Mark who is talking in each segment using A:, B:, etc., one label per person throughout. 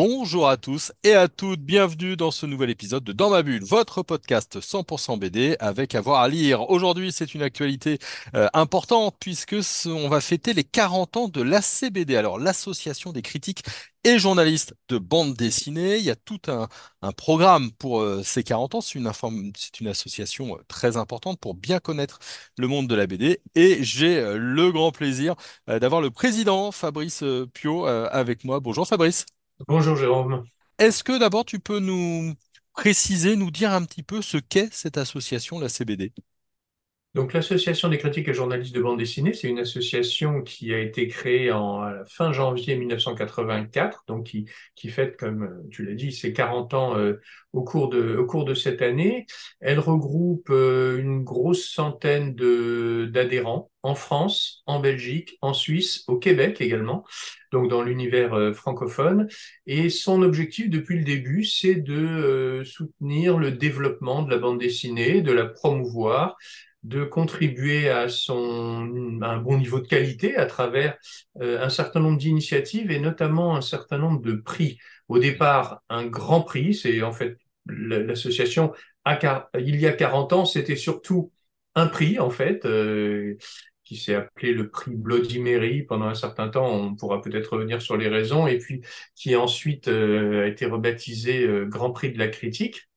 A: Bonjour à tous et à toutes, bienvenue dans ce nouvel épisode de Dans ma bulle, votre podcast 100% BD avec avoir à lire. Aujourd'hui, c'est une actualité euh, importante puisque on va fêter les 40 ans de l'ACBD, alors l'association des critiques et journalistes de bande dessinée. Il y a tout un, programme pour euh, ces 40 ans. C'est une, association euh, très importante pour bien connaître le monde de la BD. Et j'ai le grand plaisir d'avoir le président Fabrice Pio avec moi. Bonjour Fabrice.
B: Bonjour Jérôme.
A: Est-ce que d'abord tu peux nous préciser, nous dire un petit peu ce qu'est cette association, la CBD?
B: Donc l'Association des critiques et journalistes de bande dessinée, c'est une association qui a été créée en fin janvier 1984, donc qui, qui fête, comme euh, tu l'as dit, ses 40 ans euh, au, cours de, au cours de cette année. Elle regroupe euh, une grosse centaine d'adhérents en France, en Belgique, en Suisse, au Québec également, donc dans l'univers francophone. Et son objectif depuis le début, c'est de soutenir le développement de la bande dessinée, de la promouvoir de contribuer à, son, un bon niveau de qualité à travers euh, un certain nombre d'initiatives et notamment un certain nombre de prix. Au départ, un grand prix, c'est en fait l'association, il y a 40 ans, c'était surtout un prix en fait. Euh, qui s'est appelé le prix Bloody Mary pendant un certain temps, on pourra peut-être revenir sur les raisons, et puis qui ensuite euh, a été rebaptisé Grand Prix de la critique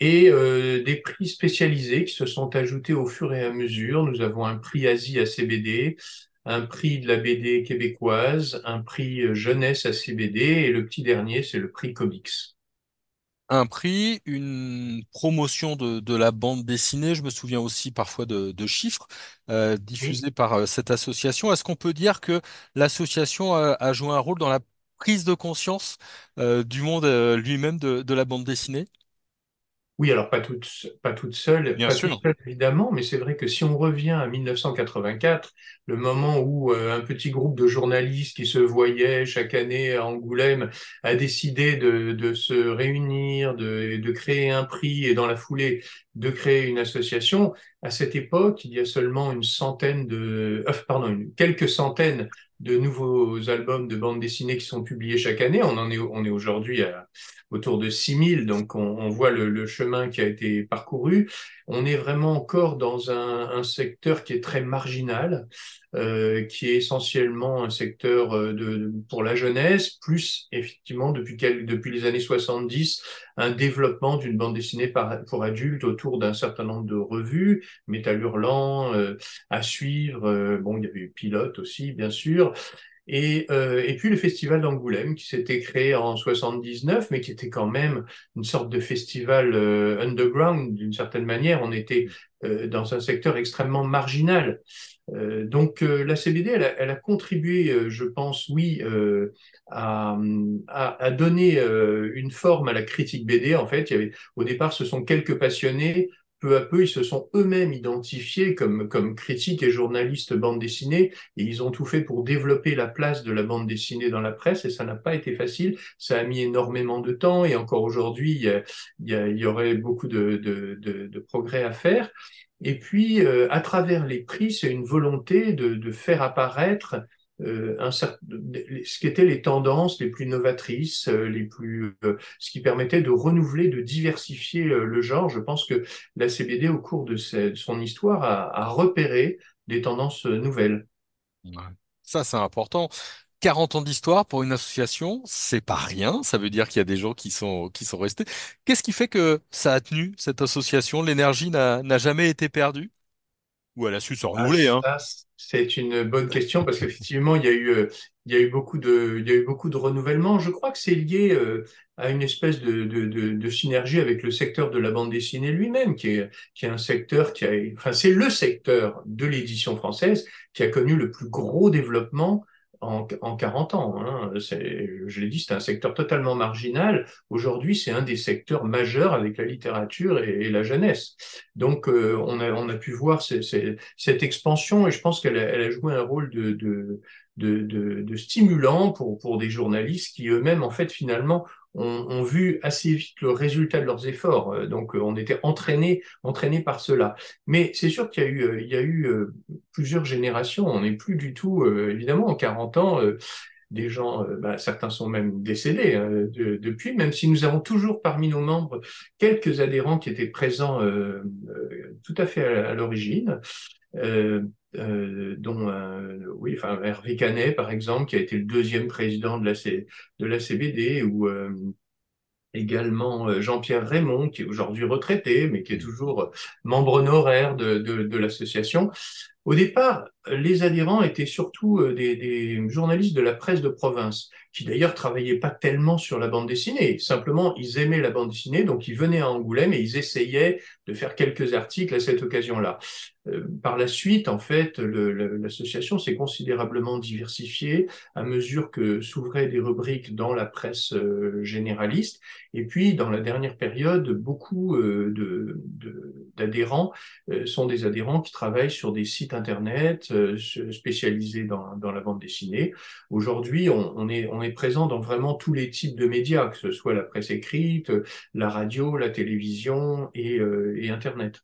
B: et euh, des prix spécialisés qui se sont ajoutés au fur et à mesure. Nous avons un prix Asie à CBD, un prix de la BD québécoise, un prix euh, jeunesse à CBD et le petit dernier, c'est le prix comics.
A: Un prix, une promotion de, la bande dessinée, je me souviens aussi parfois de, chiffres euh, diffusés par cette association. Est-ce qu'on peut dire que l'association a, joué un rôle dans la prise de conscience du monde lui-même de la bande dessinée?
B: Oui, alors pas toute, pas toute seule,
A: Bien sûr.
B: évidemment, mais c'est vrai que si on revient à 1984, le moment où euh, un petit groupe de journalistes qui se voyaient chaque année à Angoulême a décidé de, de se réunir, de, de créer un prix et dans la foulée de créer une association, à cette époque, il y a seulement une centaine de, euh, pardon, quelques centaines de nouveaux albums de bande dessinée qui sont publiés chaque année. On en est, on est aujourd'hui autour de 6000, donc on, on voit le, le, chemin qui a été parcouru. On est vraiment encore dans un, un secteur qui est très marginal, euh, qui est essentiellement un secteur euh, de, pour la jeunesse, plus effectivement depuis, depuis les années 70, un développement d'une bande dessinée par, pour adultes autour d'un certain nombre de revues, Métal Hurlant, euh, à suivre, euh, bon, il y avait eu Pilote aussi, bien sûr, et, euh, et, puis le festival d'Angoulême qui s'était créé en 79, mais qui était quand même une sorte de festival euh, underground d'une certaine manière. On était euh, dans un secteur extrêmement marginal. Donc la CBD, elle a, contribué, je pense, oui, à, donner une forme à la critique BD. En fait, au départ, ce sont quelques passionnés peu à peu, ils se sont eux-mêmes identifiés comme, comme critiques et journalistes bande dessinée, et ils ont tout fait pour développer la place de la bande dessinée dans la presse, et ça n'a pas été facile. Ça a mis énormément de temps, et encore aujourd'hui, il, y, il aurait beaucoup de, de, de, de, progrès à faire. Et puis, euh, à travers les prix, c'est une volonté de, de faire apparaître certain, ce qui étaient les tendances les plus novatrices, euh, les plus, euh, ce qui permettait de renouveler, de diversifier le genre. Je pense que la CBD, au cours de, son histoire, a, a, repéré des tendances nouvelles.
A: Ça, c'est important. 40 ans d'histoire pour une association, c'est pas rien. Ça veut dire qu'il y a des gens qui sont, qui sont restés. Qu'est-ce qui fait que ça a tenu, cette association? L'énergie n'a jamais été perdue? Ou elle a su se renouveler, hein?
B: C'est une bonne question parce qu'effectivement, il y a eu, euh, il y a eu beaucoup de, il y a eu beaucoup de renouvellement. Je crois que c'est lié euh, à une espèce de, de, de, de, synergie avec le secteur de la bande dessinée lui-même, qui est, qui est un secteur qui a, enfin, c'est le secteur de l'édition française qui a connu le plus gros développement en, en 40 ans. Hein. Je l'ai dit, c'est un secteur totalement marginal. Aujourd'hui, c'est un des secteurs majeurs avec la littérature et, la jeunesse. Donc, euh, on, a, on a pu voir cette expansion et je pense qu'elle a, elle a joué un rôle de, de, de, de, stimulant pour, pour des journalistes qui eux-mêmes, en fait, finalement, ont, vu assez vite le résultat de leurs efforts. Euh, donc, euh, on était entraînés, entraînés par cela. Mais c'est sûr qu'il y a eu, euh, il y a eu plusieurs générations. On n'est plus du tout, évidemment, en 40 ans. Des gens, bah, certains sont même décédés hein, depuis, même si nous avons toujours parmi nos membres quelques adhérents qui étaient présents tout à fait à, l'origine. Euh, dont oui, enfin Hervé Canet par exemple, qui a été le deuxième président de la, C, de la CBD, ou euh, également euh, Jean-Pierre Raymond, qui est aujourd'hui retraité, mais qui est toujours membre honoraire de, de, de l'association. Au départ, les adhérents étaient surtout des, des, journalistes de la presse de province, qui d'ailleurs travaillaient pas tellement sur la bande dessinée. Simplement, ils aimaient la bande dessinée, donc ils venaient à Angoulême et ils essayaient de faire quelques articles à cette occasion-là. Euh, par la suite, en fait, l'association s'est considérablement diversifiée à mesure que s'ouvraient des rubriques dans la presse euh, généraliste. Et puis, dans la dernière période, beaucoup euh, d'adhérents sont des adhérents qui travaillent sur des sites Internet spécialisés dans, la bande dessinée. Aujourd'hui, on, est, présent dans vraiment tous les types de médias, que ce soit la presse écrite, la radio, la télévision et, et Internet.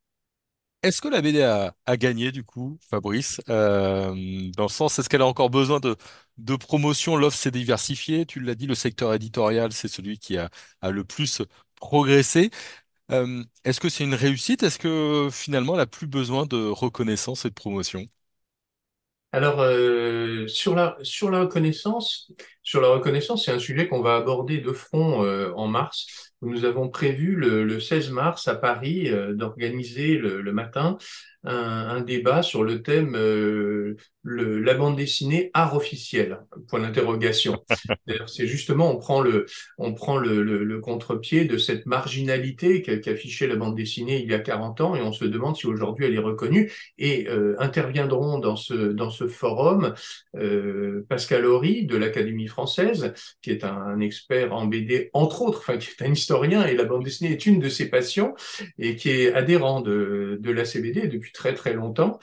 A: Est-ce que la BD a, gagné du coup, Fabrice, euh, dans le sens, est-ce qu'elle a encore besoin de, promotion? L'offre s'est diversifiée, tu l'as dit, le secteur éditorial, c'est celui qui a, le plus progressé. Euh, est-ce que c'est une réussite? Est-ce que finalement elle n'a plus besoin de reconnaissance et de promotion?
B: Alors euh, sur la sur la reconnaissance, sur la reconnaissance, c'est un sujet qu'on va aborder de front en mars nous avons prévu le, 16 mars à Paris euh, d'organiser le, matin un, débat sur le thème euh, le, la bande dessinée art officiel. Point d'interrogation. C'est justement on prend le on prend le, contre-pied de cette marginalité qu'affichait la bande dessinée il y a 40 ans et on se demande si aujourd'hui elle est reconnue et euh, interviendront dans ce dans ce forum Pascal Horry de l'Académie française qui est un, expert en BD entre autres enfin qui est un et la bande dessinée est une de ses passions et qui est adhérent de de la CBD depuis très très longtemps.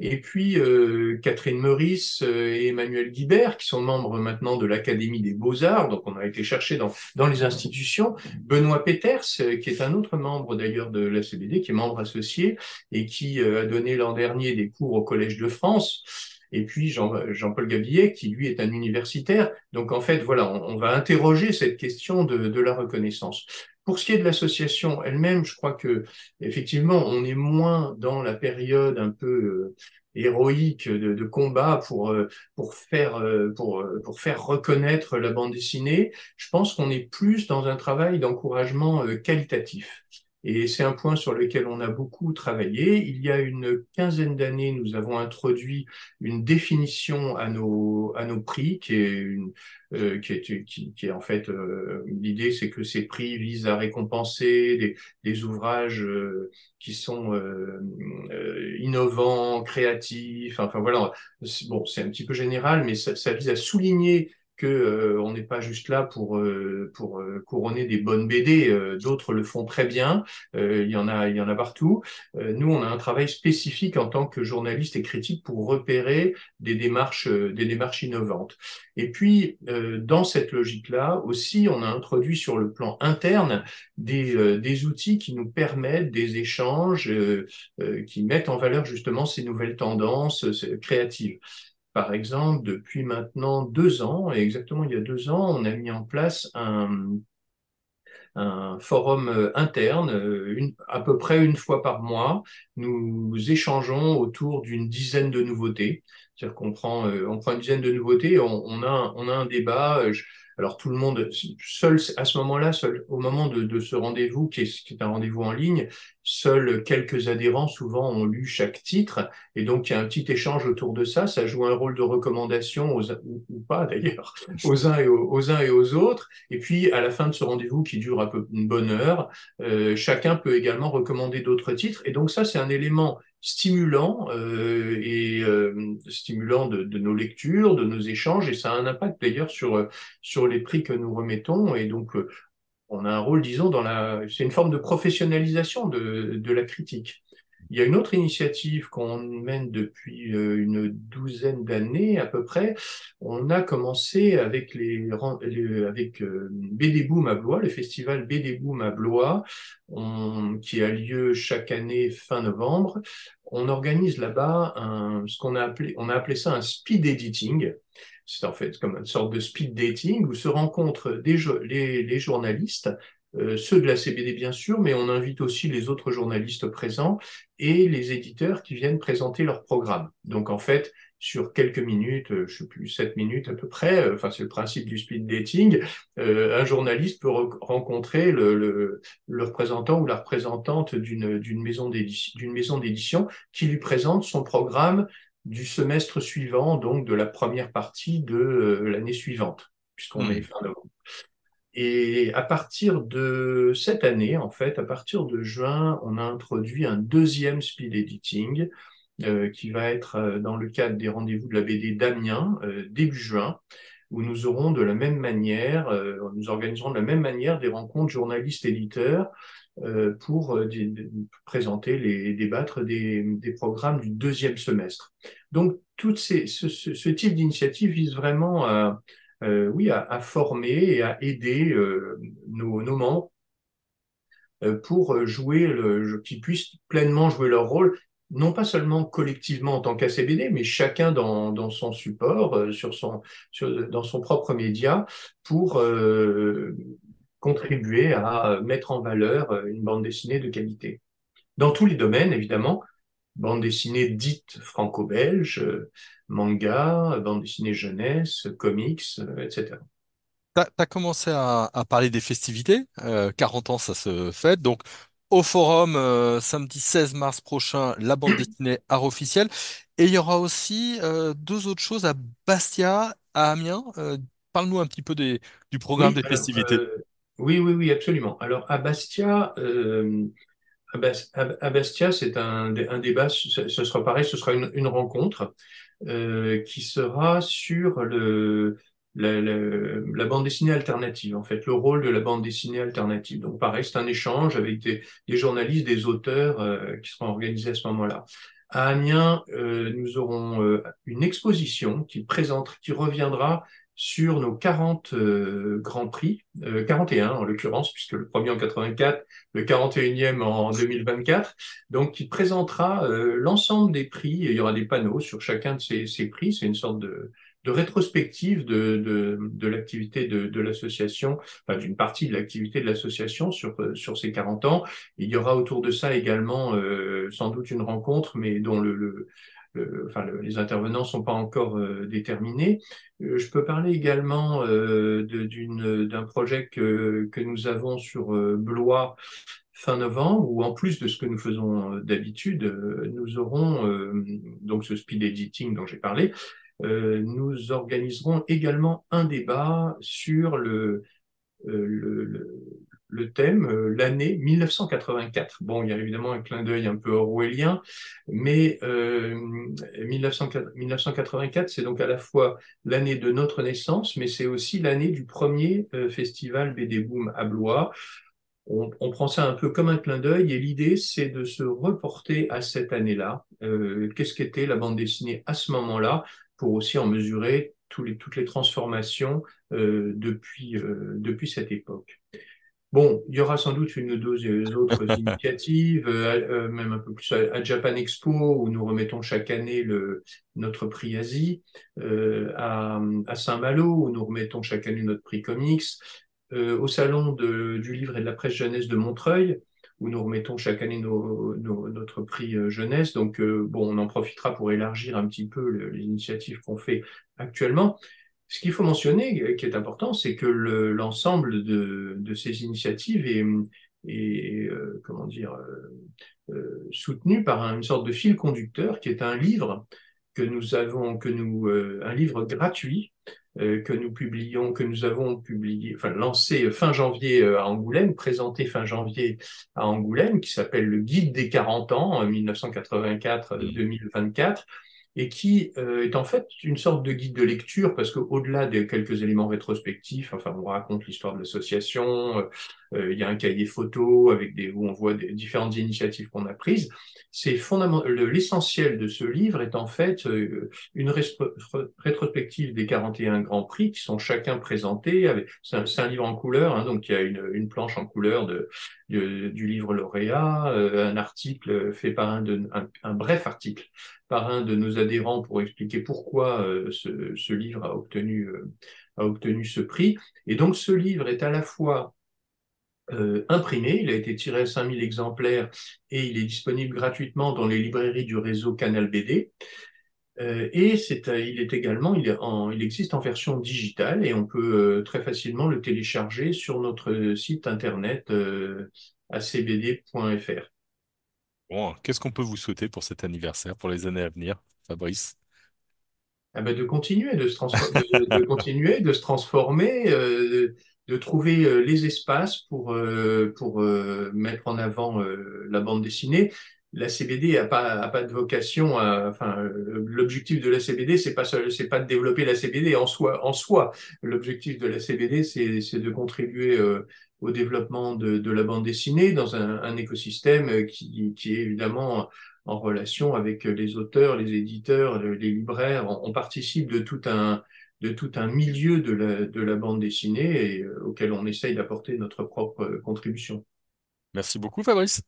B: Et puis euh, Catherine Meurice euh, et Emmanuel Guibert, qui sont membres maintenant de l'Académie des Beaux-Arts, donc on a été chercher dans, dans les institutions. Benoît Peters, euh, qui est un autre membre d'ailleurs de la CBD, qui est membre associé et qui a donné l'an dernier des cours au Collège de France et puis Jean-Paul Gabillet, qui lui est un universitaire. Donc en fait, voilà, on, va interroger cette question de, de, la reconnaissance. Pour ce qui est de l'association elle-même, je crois que effectivement, on est moins dans la période un peu euh, héroïque de, combat pour euh, pour faire euh, pour pour faire reconnaître la bande dessinée. Je pense qu'on est plus dans un travail d'encouragement qualitatif. Et c'est un point sur lequel on a beaucoup travaillé. Il y a une quinzaine d'années, nous avons introduit une définition à nos, à nos prix, qui est, une, euh, qui, est, qui, qui, est en fait, euh, l'idée c'est que ces prix visent à récompenser des, des ouvrages euh, qui sont euh, innovants, créatifs, enfin voilà, bon, c'est un petit peu général, mais ça, ça vise à souligner que euh, on n'est pas juste là pour euh, pour euh, couronner des bonnes BD. D'autres le font très bien. il y en a il y en a partout. nous, on a un travail spécifique en tant que journaliste et critique pour repérer des démarches des démarches innovantes. Et puis dans cette logique-là aussi, on a introduit sur le plan interne des des outils qui nous permettent des échanges qui mettent en valeur justement ces nouvelles tendances créatives. Par exemple, depuis maintenant deux ans, et exactement il y a deux ans, on a mis en place un, forum euh, interne, euh, à peu près une fois par mois. Nous échangeons autour d'une dizaine de nouveautés. C'est-à-dire qu'on prend, euh, on prend une dizaine de nouveautés, on a un débat. Alors tout le monde, seul à ce moment-là, seul au moment de, de ce rendez-vous, qui est, qui est un rendez-vous en ligne, seuls quelques adhérents souvent ont lu chaque titre, et donc il y a un petit échange autour de ça. Ça joue un rôle de recommandation aux, ou, pas d'ailleurs aux uns et aux, uns et aux autres. Et puis à la fin de ce rendez-vous qui dure un peu une bonne heure, euh, chacun peut également recommander d'autres titres. Et donc ça, c'est un élément stimulant euh, et euh, stimulant de, de, nos lectures, de nos échanges, et ça a un impact d'ailleurs sur sur les prix que nous remettons. Et donc, on a un rôle, disons, dans la, c'est une forme de professionnalisation de, de la critique. Il y a une autre initiative qu'on mène depuis euh, une douzaine d'années à peu près. On a commencé avec les, avec euh, BD Boom à Blois, le festival BD Boom à Blois, qui a lieu chaque année fin novembre. On organise là-bas ce qu'on a appelé, on a appelé ça un speed editing. C'est en fait comme une sorte de speed dating où se rencontrent des, les, les journalistes ceux de la CBD bien sûr, mais on invite aussi les autres journalistes présents et les éditeurs qui viennent présenter leur programme. Donc en fait, sur quelques minutes, euh, je sais plus, sept minutes à peu près, euh, enfin c'est le principe du speed dating, un journaliste peut rencontrer le, le, le, représentant ou la représentante d'une maison d'édition qui lui présente son programme du semestre suivant, donc de la première partie de l'année suivante, puisqu'on mmh. est fin novembre. Et à partir de cette année, en fait, à partir de juin, on a introduit un deuxième speed editing euh, qui va être euh, dans le cadre des rendez-vous de la BD d'Amiens euh, début juin, où nous aurons de la même manière, nous organiserons de la même manière des rencontres journalistes-éditeurs pour présenter les débattre des, programmes du deuxième semestre. Donc, toutes ces, ce, ce, ce type d'initiative vise vraiment à euh, oui, à, former et à aider euh, nos, membres euh, pour jouer, qu'ils puissent pleinement jouer leur rôle, non pas seulement collectivement en tant qu'ACBD, mais chacun dans, son support, sur son, dans son propre média, pour contribuer à mettre en valeur une bande dessinée de qualité. Dans tous les domaines, évidemment, bande dessinée dite franco-belge, manga, bande dessinée jeunesse, comics, euh, etc.
A: Tu as, commencé à, parler des festivités. 40 euh, ans, ça se fête. Donc, au forum, euh, samedi 16 mars prochain, la bande dessinée art officiel. Et il y aura aussi deux autres choses à Bastia, à Amiens. Parle-nous un petit peu des, du programme des festivités.
B: oui, oui, oui, absolument. Alors, à Bastia, à Bastia, c'est un, un, débat, ce, sera pareil, ce sera une, rencontre euh, qui sera sur le, la, bande dessinée alternative, en fait, le rôle de la bande dessinée alternative. Donc pareil, c'est un échange avec des, des journalistes, des auteurs euh, qui seront organisés à ce moment-là. À Amiens, euh, nous aurons euh, une exposition qui présente, qui reviendra sur nos 40 euh, grands prix, euh, 41 en l'occurrence, puisque le premier en 84, le 41e en 2024, donc qui présentera euh, l'ensemble des prix. il y aura des panneaux sur chacun de ces, ces prix. C'est une sorte de, de rétrospective de, de, de l'activité de, de l'association, enfin d'une partie de l'activité de l'association sur, sur ces 40 ans. Il y aura autour de ça également euh, sans doute une rencontre, mais dont le, le enfin, les intervenants sont pas encore euh, déterminés. Euh, je peux parler également euh, d'un projet que, que nous avons sur Blois fin novembre, où en plus de ce que nous faisons d'habitude, nous aurons donc ce speed editing dont j'ai parlé. nous organiserons également un débat sur le, le, le thème, euh, l'année 1984. Bon, il y a évidemment un clin d'œil un peu orwellien, mais euh, 1984, c'est donc à la fois l'année de notre naissance, mais c'est aussi l'année du premier euh, festival BD Boom à Blois. On, prend ça un peu comme un clin d'œil et l'idée c'est de se reporter à cette année-là. Euh, Qu'est-ce qu'était la bande dessinée à ce moment-là pour aussi en mesurer toutes les transformations euh, euh, depuis cette époque? Bon, il y aura sans doute une ou deux autres initiatives, euh, euh, même un peu plus à, Japan Expo, où nous remettons chaque année le, notre prix Asie, euh, à, à Saint-Malo, où nous remettons chaque année notre prix Comics, euh, au Salon de, du livre et de la presse jeunesse de Montreuil, où nous remettons chaque année nos, nos, notre prix jeunesse. Donc, bon, on en profitera pour élargir un petit peu les initiatives qu'on fait actuellement. Ce qu'il faut mentionner, euh, qui est important, c'est que l'ensemble de, de, ces initiatives est, est euh, comment dire, euh, euh, soutenu par une sorte de fil conducteur qui est un livre que nous avons, que nous, un livre gratuit que nous publions, que nous avons publié, enfin lancé fin janvier à Angoulême, présenté fin janvier à Angoulême, qui s'appelle le Guide des 40 ans 1984-2024 et qui euh, est en fait une sorte de guide de lecture parce qu'au-delà des quelques éléments rétrospectifs, enfin on raconte l'histoire de l'association, euh, il y a un cahier photo avec des où on voit des différentes initiatives qu'on a prises. C'est fondamental. L'essentiel de ce livre est en fait une rétrospective des 41 grands prix qui sont chacun présentés. C'est un, livre en couleur, hein, donc il y a une, planche en couleur de, du livre lauréat, un article fait par un, de, un bref article par un de nos adhérents pour expliquer pourquoi euh, ce, ce, livre a obtenu, euh, a obtenu ce prix. Et donc ce livre est à la fois euh, imprimé, il a été tiré à 5000 exemplaires et il est disponible gratuitement dans les librairies du réseau Canal BD. Euh, et c'est, il est également, il, est en, il, existe en version digitale et on peut très facilement le télécharger sur notre site internet acbd.fr.
A: Bon, qu'est-ce qu'on peut vous souhaiter pour cet anniversaire, pour les années à venir, Fabrice?
B: Ah ben de continuer, de se, de, continuer, de se transformer, euh, de trouver euh, les espaces pour, euh, pour mettre en avant la bande dessinée. La CBD n'a pas, a pas de vocation à, enfin, l'objectif de la CBD, c'est pas c'est pas de développer la CBD en soi, en soi. L'objectif de la CBD, c'est de contribuer au développement de, de, la bande dessinée dans un, un écosystème qui, qui, est évidemment en relation avec les auteurs, les éditeurs, les libraires. On, participe de tout un, de tout un milieu de la, de la bande dessinée et, euh, auquel on essaye d'apporter notre propre contribution.
A: Merci beaucoup Fabrice.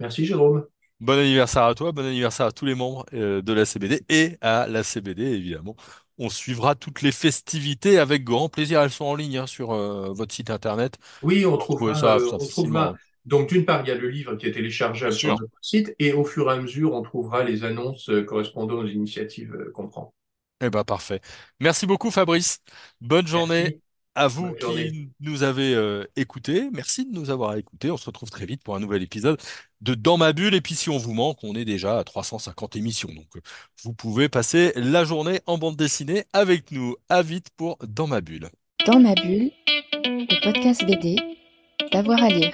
B: Merci Jérôme.
A: Bon anniversaire à toi, bon anniversaire à tous les membres euh, de la CBD et à la CBD évidemment on suivra toutes les festivités avec grand plaisir. Elles sont en ligne hein, sur euh, votre site internet.
B: Oui, on trouvera. Ça, euh, on trouvera. Donc, d'une part, il y a le livre qui est téléchargeable sur notre site, et au fur et à mesure, on trouvera les annonces euh, correspondant aux initiatives qu'on prend.
A: Eh ben, parfait. Merci beaucoup, Fabrice. Bonne journée. À vous qui nous avez euh, écoutés, merci de nous avoir écoutés. On se retrouve très vite pour un nouvel épisode de Dans ma bulle. Et puis si on vous manque, on est déjà à 350 émissions. Donc euh, vous pouvez passer la journée en bande dessinée avec nous. À vite pour Dans ma bulle.
C: Dans ma bulle, le podcast BD, d'avoir à lire.